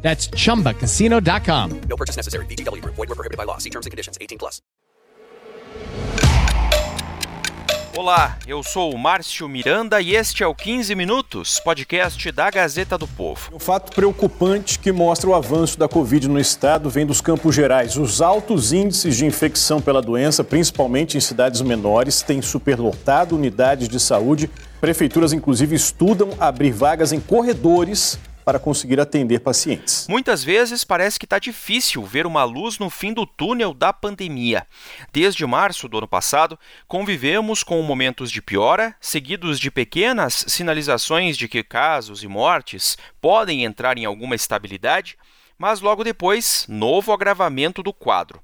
That's chumbacasino.com. No purchase necessary. VGW Group. Void were prohibited by law. See terms and conditions. 18 plus. Olá, eu sou o Márcio Miranda e este é o 15 Minutos, podcast da Gazeta do Povo. Um fato preocupante que mostra o avanço da Covid no estado vem dos Campos Gerais. Os altos índices de infecção pela doença, principalmente em cidades menores, têm superlotado unidades de saúde. Prefeituras, inclusive, estudam abrir vagas em corredores para conseguir atender pacientes. Muitas vezes parece que está difícil ver uma luz no fim do túnel da pandemia. Desde março do ano passado, convivemos com momentos de piora, seguidos de pequenas sinalizações de que casos e mortes podem entrar em alguma estabilidade, mas logo depois, novo agravamento do quadro.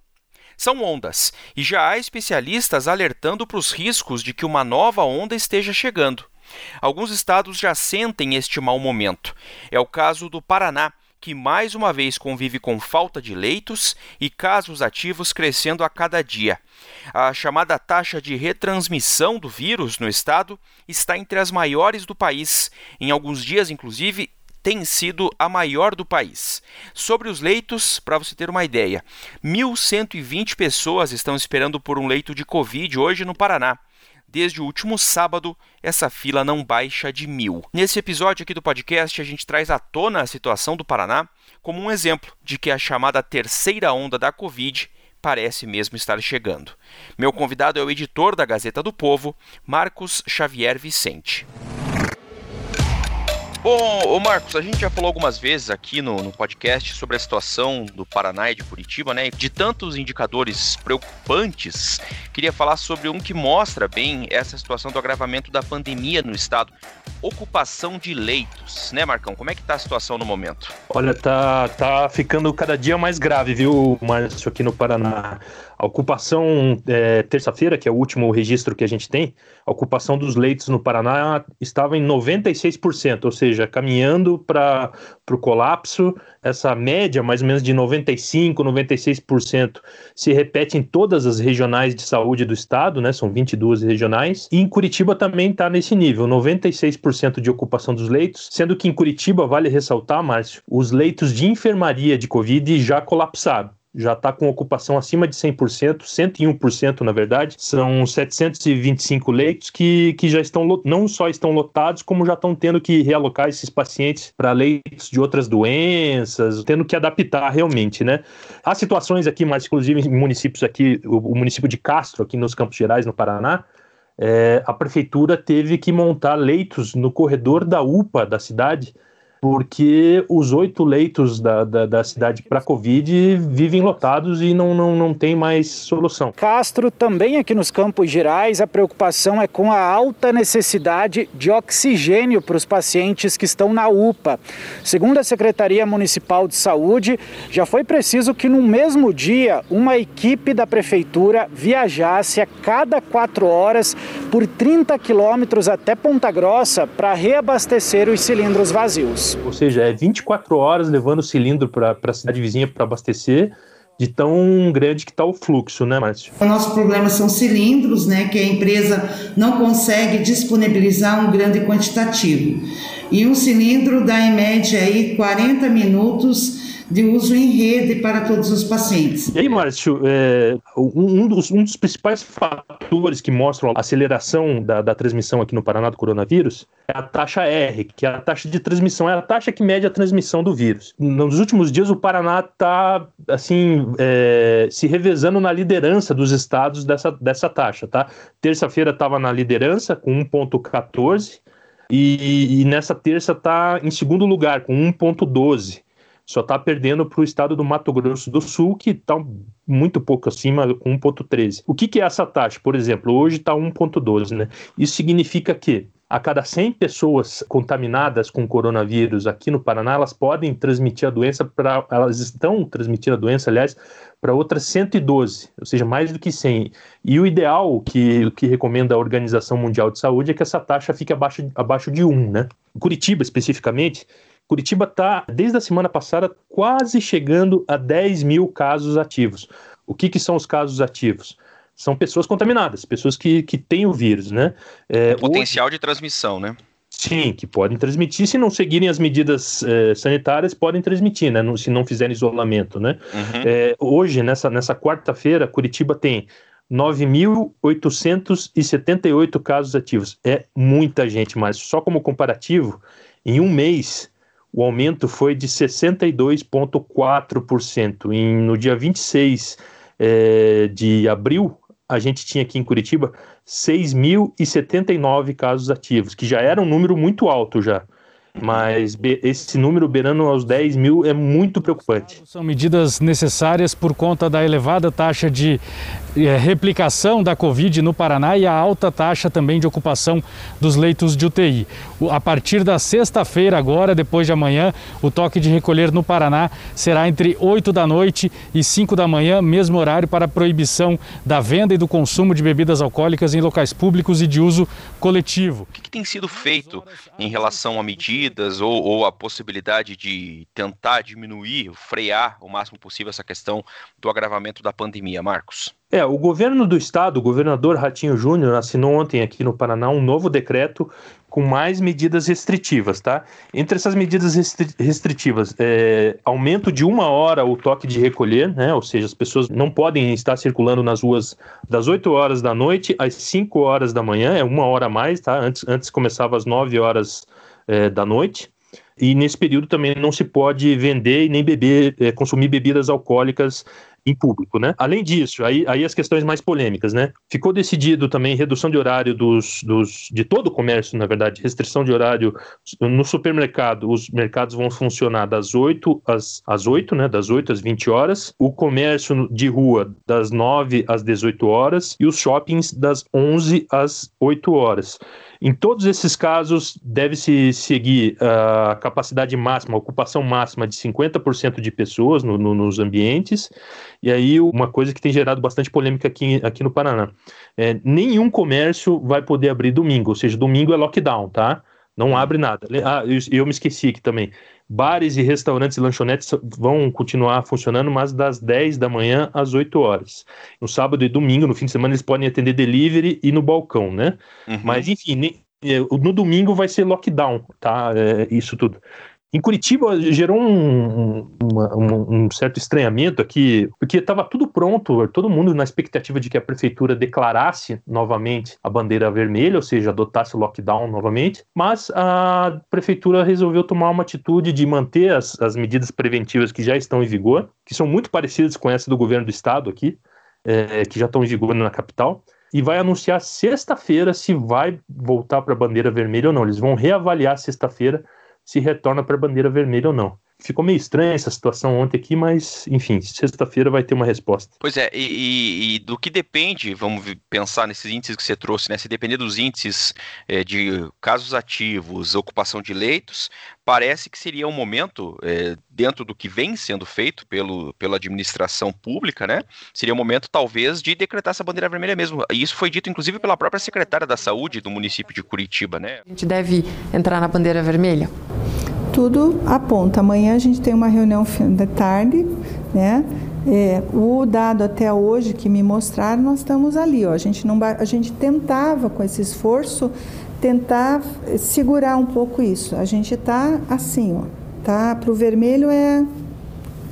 São ondas, e já há especialistas alertando para os riscos de que uma nova onda esteja chegando. Alguns estados já sentem este mau momento. É o caso do Paraná, que mais uma vez convive com falta de leitos e casos ativos crescendo a cada dia. A chamada taxa de retransmissão do vírus no estado está entre as maiores do país. Em alguns dias, inclusive, tem sido a maior do país. Sobre os leitos, para você ter uma ideia, 1.120 pessoas estão esperando por um leito de Covid hoje no Paraná. Desde o último sábado, essa fila não baixa de mil. Nesse episódio aqui do podcast, a gente traz à tona a situação do Paraná como um exemplo de que a chamada terceira onda da Covid parece mesmo estar chegando. Meu convidado é o editor da Gazeta do Povo, Marcos Xavier Vicente. Bom, ô Marcos, a gente já falou algumas vezes aqui no, no, podcast sobre a situação do Paraná e de Curitiba, né? De tantos indicadores preocupantes, queria falar sobre um que mostra bem essa situação do agravamento da pandemia no estado. Ocupação de leitos, né, Marcão? Como é que tá a situação no momento? Olha, tá, tá ficando cada dia mais grave, viu, Márcio, aqui no Paraná. A ocupação, é, terça-feira, que é o último registro que a gente tem, a ocupação dos leitos no Paraná estava em 96%, ou seja, caminhando para o colapso. Essa média, mais ou menos de 95%, 96%, se repete em todas as regionais de saúde do estado, né? São 22 regionais. E em Curitiba também está nesse nível, 96% de ocupação dos leitos, sendo que em Curitiba, vale ressaltar, Márcio, os leitos de enfermaria de Covid já colapsaram já está com ocupação acima de 100%, 101% na verdade. São 725 leitos que, que já estão, não só estão lotados, como já estão tendo que realocar esses pacientes para leitos de outras doenças, tendo que adaptar realmente, né? Há situações aqui, mas inclusive em municípios aqui, o, o município de Castro, aqui nos Campos Gerais, no Paraná, é, a prefeitura teve que montar leitos no corredor da UPA da cidade, porque os oito leitos da, da, da cidade para Covid vivem lotados e não, não, não tem mais solução. Castro, também aqui nos Campos Gerais, a preocupação é com a alta necessidade de oxigênio para os pacientes que estão na UPA. Segundo a Secretaria Municipal de Saúde, já foi preciso que no mesmo dia uma equipe da prefeitura viajasse a cada quatro horas por 30 quilômetros até Ponta Grossa para reabastecer os cilindros vazios ou seja, é 24 horas levando o cilindro para a cidade vizinha para abastecer, de tão grande que está o fluxo, né, Márcio? O nosso problema são cilindros, né, que a empresa não consegue disponibilizar um grande quantitativo. E um cilindro dá em média aí 40 minutos de uso em rede para todos os pacientes. E aí, Márcio, é, um, dos, um, dos, principais fatores que mostram a aceleração da, da, transmissão aqui no Paraná do coronavírus é a taxa R, que é a taxa de transmissão, é a taxa que mede a transmissão do vírus. Nos últimos dias, o Paraná está assim é, se revezando na liderança dos estados dessa, dessa taxa, tá? Terça-feira estava na liderança com 1,14 e, e nessa terça está em segundo lugar com 1,12 só está perdendo para o estado do Mato Grosso do Sul, que está muito pouco acima, com 1,13. O que, que é essa taxa? Por exemplo, hoje está 1,12, né? Isso significa que a cada 100 pessoas contaminadas com coronavírus aqui no Paraná, elas podem transmitir a doença para. Elas estão transmitindo a doença, aliás, para outras 112, ou seja, mais do que 100. E o ideal que, que recomenda a Organização Mundial de Saúde é que essa taxa fique abaixo, abaixo de 1, né? Curitiba, especificamente, Curitiba está, desde a semana passada, quase chegando a 10 mil casos ativos. O que, que são os casos ativos? São pessoas contaminadas, pessoas que, que têm o vírus, né? É, potencial hoje... de transmissão, né? Sim, que podem transmitir. Se não seguirem as medidas eh, sanitárias, podem transmitir, né? se não fizerem isolamento, né? Uhum. É, hoje, nessa, nessa quarta-feira, Curitiba tem 9.878 casos ativos. É muita gente, mas só como comparativo, em um mês, o aumento foi de 62,4%. No dia 26 é, de abril, a gente tinha aqui em Curitiba 6.079 casos ativos, que já era um número muito alto já. Mas esse número beirando aos 10 mil é muito preocupante. São medidas necessárias por conta da elevada taxa de é, replicação da Covid no Paraná e a alta taxa também de ocupação dos leitos de UTI. A partir da sexta-feira, agora, depois de amanhã, o toque de recolher no Paraná será entre 8 da noite e 5 da manhã, mesmo horário para proibição da venda e do consumo de bebidas alcoólicas em locais públicos e de uso coletivo. O que, que tem sido feito em relação a medidas ou, ou a possibilidade de tentar diminuir, frear o máximo possível essa questão do agravamento da pandemia, Marcos? É, o governo do estado, o governador Ratinho Júnior, assinou ontem aqui no Paraná um novo decreto com mais medidas restritivas, tá? Entre essas medidas restri restritivas, é, aumento de uma hora o toque de recolher, né? Ou seja, as pessoas não podem estar circulando nas ruas das 8 horas da noite às 5 horas da manhã, é uma hora a mais, tá? Antes, antes começava às 9 horas é, da noite. E nesse período também não se pode vender e nem beber, é, consumir bebidas alcoólicas em público, né? Além disso, aí, aí as questões mais polêmicas, né? Ficou decidido também redução de horário dos, dos de todo o comércio, na verdade, restrição de horário no supermercado. Os mercados vão funcionar das 8 às, às 8, né? Das 8 às 20 horas. O comércio de rua das 9 às 18 horas e os shoppings das 11 às 8 horas. Em todos esses casos, deve-se seguir a capacidade máxima, a ocupação máxima de 50% de pessoas no, no, nos ambientes. E aí, uma coisa que tem gerado bastante polêmica aqui, aqui no Paraná: é, nenhum comércio vai poder abrir domingo, ou seja, domingo é lockdown, tá? Não abre nada. Ah, eu, me esqueci aqui também. Bares e restaurantes e lanchonetes vão continuar funcionando, mas das 10 da manhã às 8 horas. No sábado e domingo, no fim de semana, eles podem atender delivery e no balcão, né? Uhum. Mas, enfim, é, no domingo vai ser lockdown, tá? É, isso tudo. Em Curitiba gerou um, um, um, certo estranhamento aqui, porque estava tudo pronto, todo mundo na expectativa de que a prefeitura declarasse novamente a bandeira vermelha, ou seja, adotasse o lockdown novamente, mas a prefeitura resolveu tomar uma atitude de manter as, as medidas preventivas que já estão em vigor, que são muito parecidas com essa do governo do estado aqui, é, que já estão em vigor na capital, e vai anunciar sexta-feira se vai voltar para a bandeira vermelha ou não. Eles vão reavaliar sexta-feira se retorna para a bandeira vermelha ou não. Ficou meio estranha essa situação ontem aqui, mas enfim, sexta-feira vai ter uma resposta. Pois é, e, e, do que depende, vamos pensar nesses índices que você trouxe, né? Se depender dos índices é, de casos ativos, ocupação de leitos, parece que seria um momento, é, dentro do que vem sendo feito pelo, pela administração pública, né? Seria um momento, talvez, de decretar essa bandeira vermelha mesmo. E isso foi dito, inclusive, pela própria secretária da Saúde do município de Curitiba, né? A gente deve entrar na bandeira vermelha? Tudo aponta. Amanhã a gente tem uma reunião da tarde, né? É, o dado até hoje que me mostraram, nós estamos ali. Ó. A, gente não, a gente tentava, com esse esforço, tentar segurar um pouco isso. A gente está assim, ó, tá? Para o vermelho é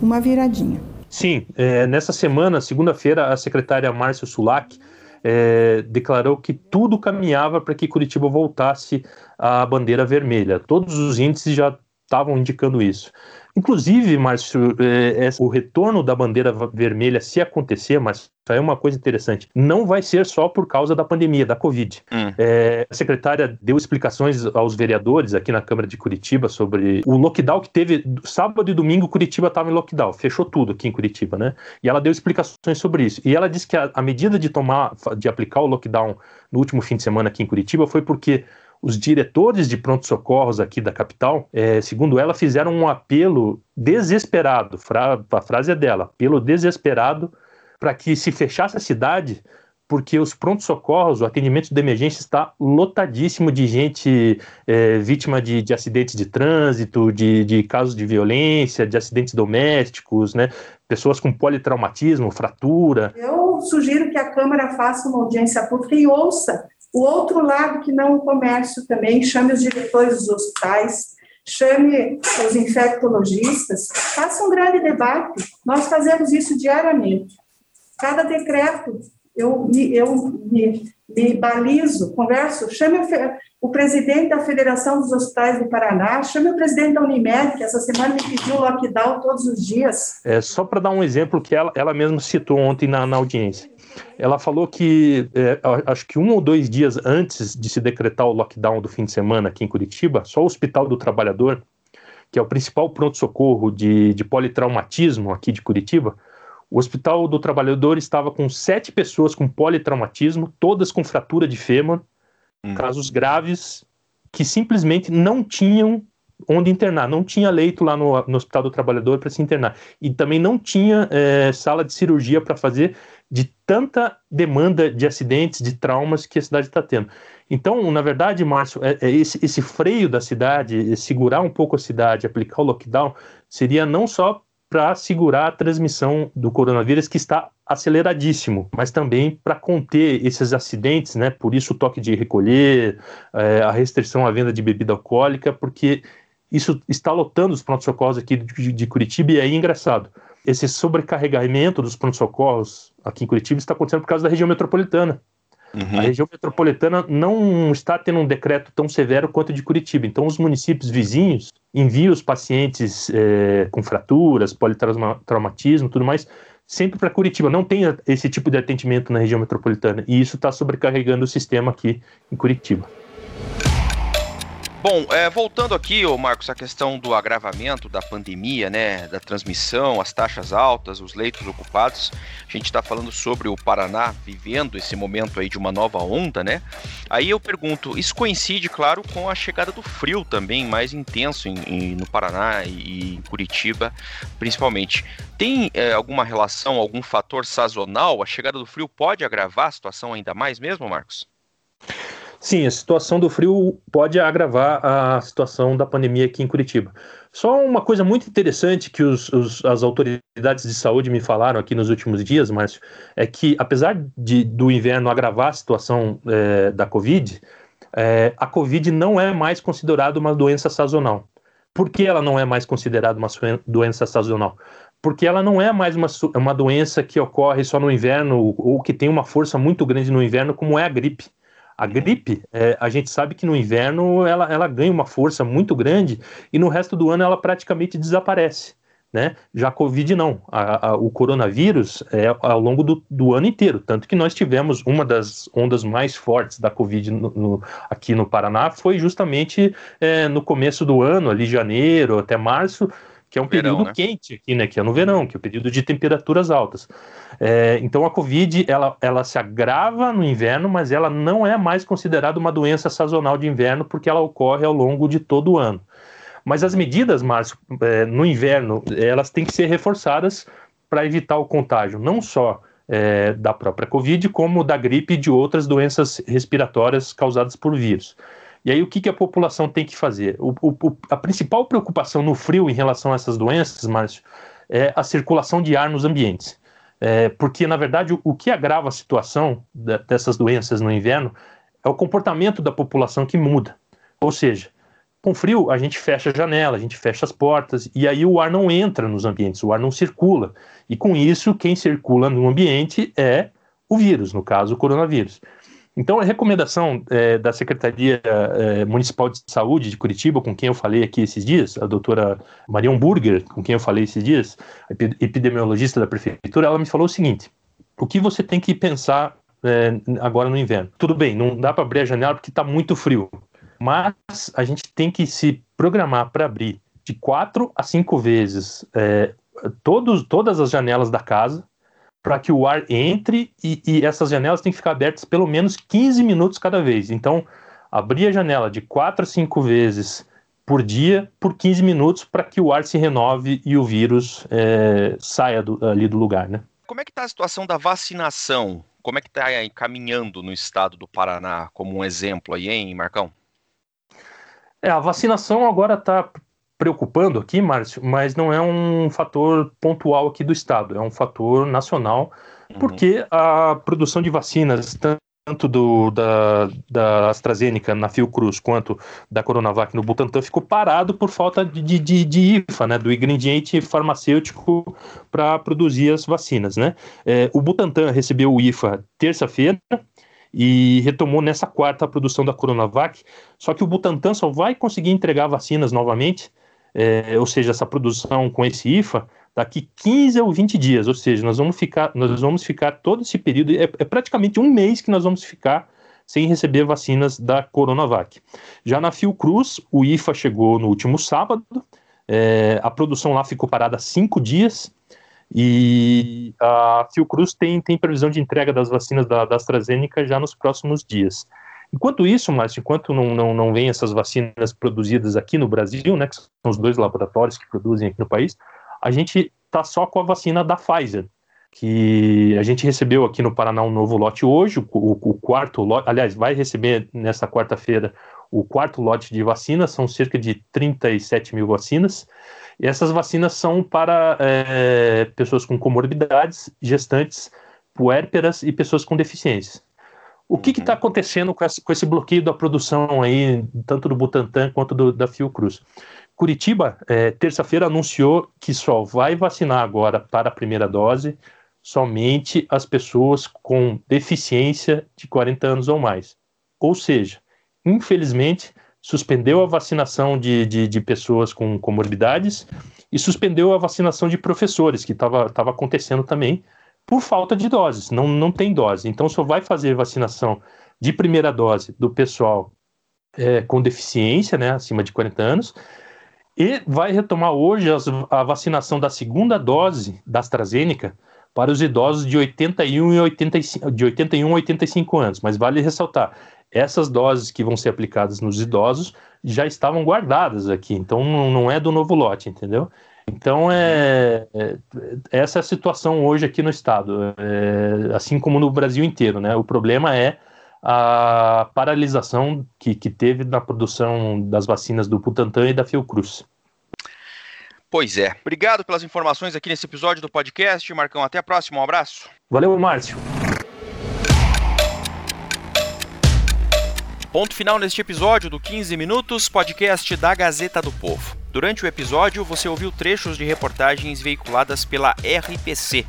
uma viradinha. Sim, é, nessa semana, segunda-feira, a secretária Márcia Sulac é, declarou que tudo caminhava para que Curitiba voltasse à bandeira vermelha. Todos os índices já estavam indicando isso. Inclusive, Márcio, é, é, o retorno da bandeira vermelha, se acontecer, mas é uma coisa interessante, não vai ser só por causa da pandemia, da Covid. Hum. É, a secretária deu explicações aos vereadores aqui na Câmara de Curitiba sobre o lockdown que teve sábado e domingo, Curitiba estava em lockdown, fechou tudo aqui em Curitiba, né? E ela deu explicações sobre isso. E ela disse que a, a medida de tomar, de aplicar o lockdown no último fim de semana aqui em Curitiba foi porque os diretores de pronto-socorros aqui da capital, é, segundo ela, fizeram um apelo desesperado, fra a frase é dela, apelo desesperado para que se fechasse a cidade porque os prontos-socorros, o atendimento de emergência está lotadíssimo de gente é, vítima de, de, acidentes de trânsito, de, de, casos de violência, de acidentes domésticos, né? pessoas com politraumatismo, fratura. Eu sugiro que a Câmara faça uma audiência pública e ouça o outro lado que não o comércio também, chame os diretores dos hospitais, chame os infectologistas, faça um grande debate. Nós fazemos isso diariamente. Cada decreto eu me, eu me, me balizo, converso, chame o, o, presidente da Federação dos Hospitais do Paraná, chame o presidente da Unimed, que essa semana me pediu lockdown todos os dias. É, só para dar um exemplo que ela, ela mesma citou ontem na, na audiência. Ela falou que, é, acho que um ou dois dias antes de se decretar o lockdown do fim de semana aqui em Curitiba, só o Hospital do Trabalhador, que é o principal pronto-socorro de, de politraumatismo aqui de Curitiba, o Hospital do Trabalhador estava com sete pessoas com politraumatismo, todas com fratura de fêmur, hum. casos graves, que simplesmente não tinham onde internar, não tinha leito lá no, no Hospital do Trabalhador para se internar. E também não tinha é, sala de cirurgia para fazer de tanta demanda de acidentes, de traumas que a cidade está tendo. Então, na verdade, Márcio, é, é esse, esse, freio da cidade, segurar um pouco a cidade, aplicar o lockdown, seria não só para segurar a transmissão do coronavírus que está aceleradíssimo, mas também para conter esses acidentes, né? Por isso o toque de recolher, é, a restrição à venda de bebida alcoólica, porque isso está lotando os pronto-socorros aqui de, de, Curitiba e é engraçado. Esse sobrecarregamento dos pronto-socorros aqui em Curitiba está acontecendo por causa da região metropolitana. Uhum. A região metropolitana não está tendo um decreto tão severo quanto de Curitiba. Então, os municípios vizinhos enviam os pacientes é, com fraturas, politraumatismo, tudo mais, sempre para Curitiba. Não tem esse tipo de atendimento na região metropolitana. E isso está sobrecarregando o sistema aqui em Curitiba. Bom, é, voltando aqui, ô Marcos, a questão do agravamento da pandemia, né, da transmissão, as taxas altas, os leitos ocupados, a gente está falando sobre o Paraná vivendo esse momento aí de uma nova onda, né? Aí eu pergunto, isso coincide, claro, com a chegada do frio também mais intenso em, em, no Paraná e em Curitiba, principalmente. Tem é, alguma relação, algum fator sazonal? A chegada do frio pode agravar a situação ainda mais mesmo, Marcos? Sim, a situação do frio pode agravar a situação da pandemia aqui em Curitiba. Só uma coisa muito interessante que os, os, as autoridades de saúde me falaram aqui nos últimos dias, Márcio, é que apesar de, do inverno agravar a situação é, da Covid, é, a Covid não é mais considerada uma doença sazonal. Por que ela não é mais considerada uma doença sazonal? Porque ela não é mais uma, uma doença que ocorre só no inverno ou que tem uma força muito grande no inverno, como é a gripe. A gripe, é, a gente sabe que no inverno ela, ela ganha uma força muito grande e no resto do ano ela praticamente desaparece. Né? Já a Covid não. A, a, o coronavírus é ao longo do, do, ano inteiro. Tanto que nós tivemos uma das ondas mais fortes da Covid no, no, aqui no Paraná foi justamente é, no começo do ano, ali janeiro até março, que é um verão, período né? quente aqui, né? Que é no verão, que é o um período de temperaturas altas. É, então a Covid ela, ela se agrava no inverno, mas ela não é mais considerada uma doença sazonal de inverno porque ela ocorre ao longo de todo o ano. Mas as medidas, Márcio, é, no inverno, elas têm que ser reforçadas para evitar o contágio, não só é, da própria Covid, como da gripe e de outras doenças respiratórias causadas por vírus. E aí, o que, que a população tem que fazer? O, o, a principal preocupação no frio em relação a essas doenças, Márcio, é a circulação de ar nos ambientes. É, porque, na verdade, o, o, que agrava a situação da, dessas doenças no inverno é o comportamento da população que muda. Ou seja, com frio, a gente fecha a janela, a gente fecha as portas, e aí o ar não entra nos ambientes, o ar não circula. E com isso, quem circula no ambiente é o vírus, no caso, o coronavírus. Então, a recomendação é, da Secretaria é, Municipal de Saúde de Curitiba, com quem eu falei aqui esses dias, a doutora Maria Burger, com quem eu falei esses dias, epidemiologista da prefeitura, ela me falou o seguinte: o que você tem que pensar é, agora no inverno? Tudo bem, não dá para abrir a janela porque está muito frio, mas a gente tem que se programar para abrir de quatro a cinco vezes é, todos, todas as janelas da casa para que o ar entre e, e, essas janelas têm que ficar abertas pelo menos 15 minutos cada vez. Então, abrir a janela de 4 a 5 vezes por dia, por 15 minutos, para que o ar se renove e o vírus é, saia do, ali do lugar, né? Como é que está a situação da vacinação? Como é que está caminhando no estado do Paraná, como um exemplo aí, hein, Marcão? É, a vacinação agora está preocupando aqui, Márcio, mas não é um fator pontual aqui do estado, é um fator nacional, uhum. porque a produção de vacinas, tanto do, da, da AstraZeneca na Fiocruz quanto da Coronavac no Butantan ficou parado por falta de, de, de IFA, né, do ingrediente farmacêutico para produzir as vacinas. Né? É, o Butantan recebeu o IFA terça-feira e retomou nessa quarta a produção da Coronavac, só que o Butantan só vai conseguir entregar vacinas novamente, é, ou seja, essa produção com esse IFA, daqui 15 ou 20 dias, ou seja, nós vamos ficar, nós vamos ficar todo esse período, é, é praticamente um mês que nós vamos ficar sem receber vacinas da Coronavac. Já na Fiocruz, o IFA chegou no último sábado, é, a produção lá ficou parada cinco dias, e a Fiocruz tem, tem previsão de entrega das vacinas da, da AstraZeneca já nos próximos dias. Enquanto isso, Márcio, enquanto não, não, não vem essas vacinas produzidas aqui no Brasil, né, que são os dois laboratórios que produzem aqui no país, a gente está só com a vacina da Pfizer, que a gente recebeu aqui no Paraná um novo lote hoje, o, o, quarto lote, aliás, vai receber nessa quarta-feira o quarto lote de vacinas, são cerca de 37 mil vacinas, e essas vacinas são para é, pessoas com comorbidades, gestantes, puérperas e pessoas com deficiências. O que está uhum. acontecendo com esse, com esse, bloqueio da produção aí, tanto do Butantan quanto do, da Fiocruz? Curitiba, é, terça-feira, anunciou que só vai vacinar agora para a primeira dose somente as pessoas com deficiência de 40 anos ou mais. Ou seja, infelizmente, suspendeu a vacinação de, de, de pessoas com comorbidades e suspendeu a vacinação de professores, que estava acontecendo também, por falta de doses, não, não tem dose. Então, só vai fazer vacinação de primeira dose do pessoal é, com deficiência, né, acima de 40 anos, e vai retomar hoje as, a vacinação da segunda dose da AstraZeneca para os idosos de 81 e 85, de 81 a 85 anos. Mas vale ressaltar, essas doses que vão ser aplicadas nos idosos já estavam guardadas aqui, então não, não é do novo lote, entendeu? Então é, é, essa é a situação hoje aqui no estado, é, assim como no Brasil inteiro, né? O problema é a paralisação que, que teve na produção das vacinas do Butantan e da Fiocruz. Pois é. Obrigado pelas informações aqui nesse episódio do podcast. Marcão, até a próxima. Um abraço. Valeu, Márcio. Ponto final neste episódio do 15 Minutos, podcast da Gazeta do Povo. Durante o episódio, você ouviu trechos de reportagens veiculadas pela RPC,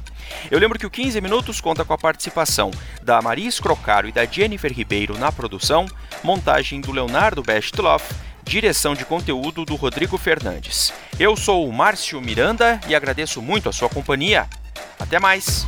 eu lembro que o 15 Minutos conta com a participação da Maria Escrocaro e da Jennifer Ribeiro na produção, montagem do Leonardo Bestloff, direção de conteúdo do Rodrigo Fernandes. Eu sou o Márcio Miranda e agradeço muito a sua companhia. Até mais!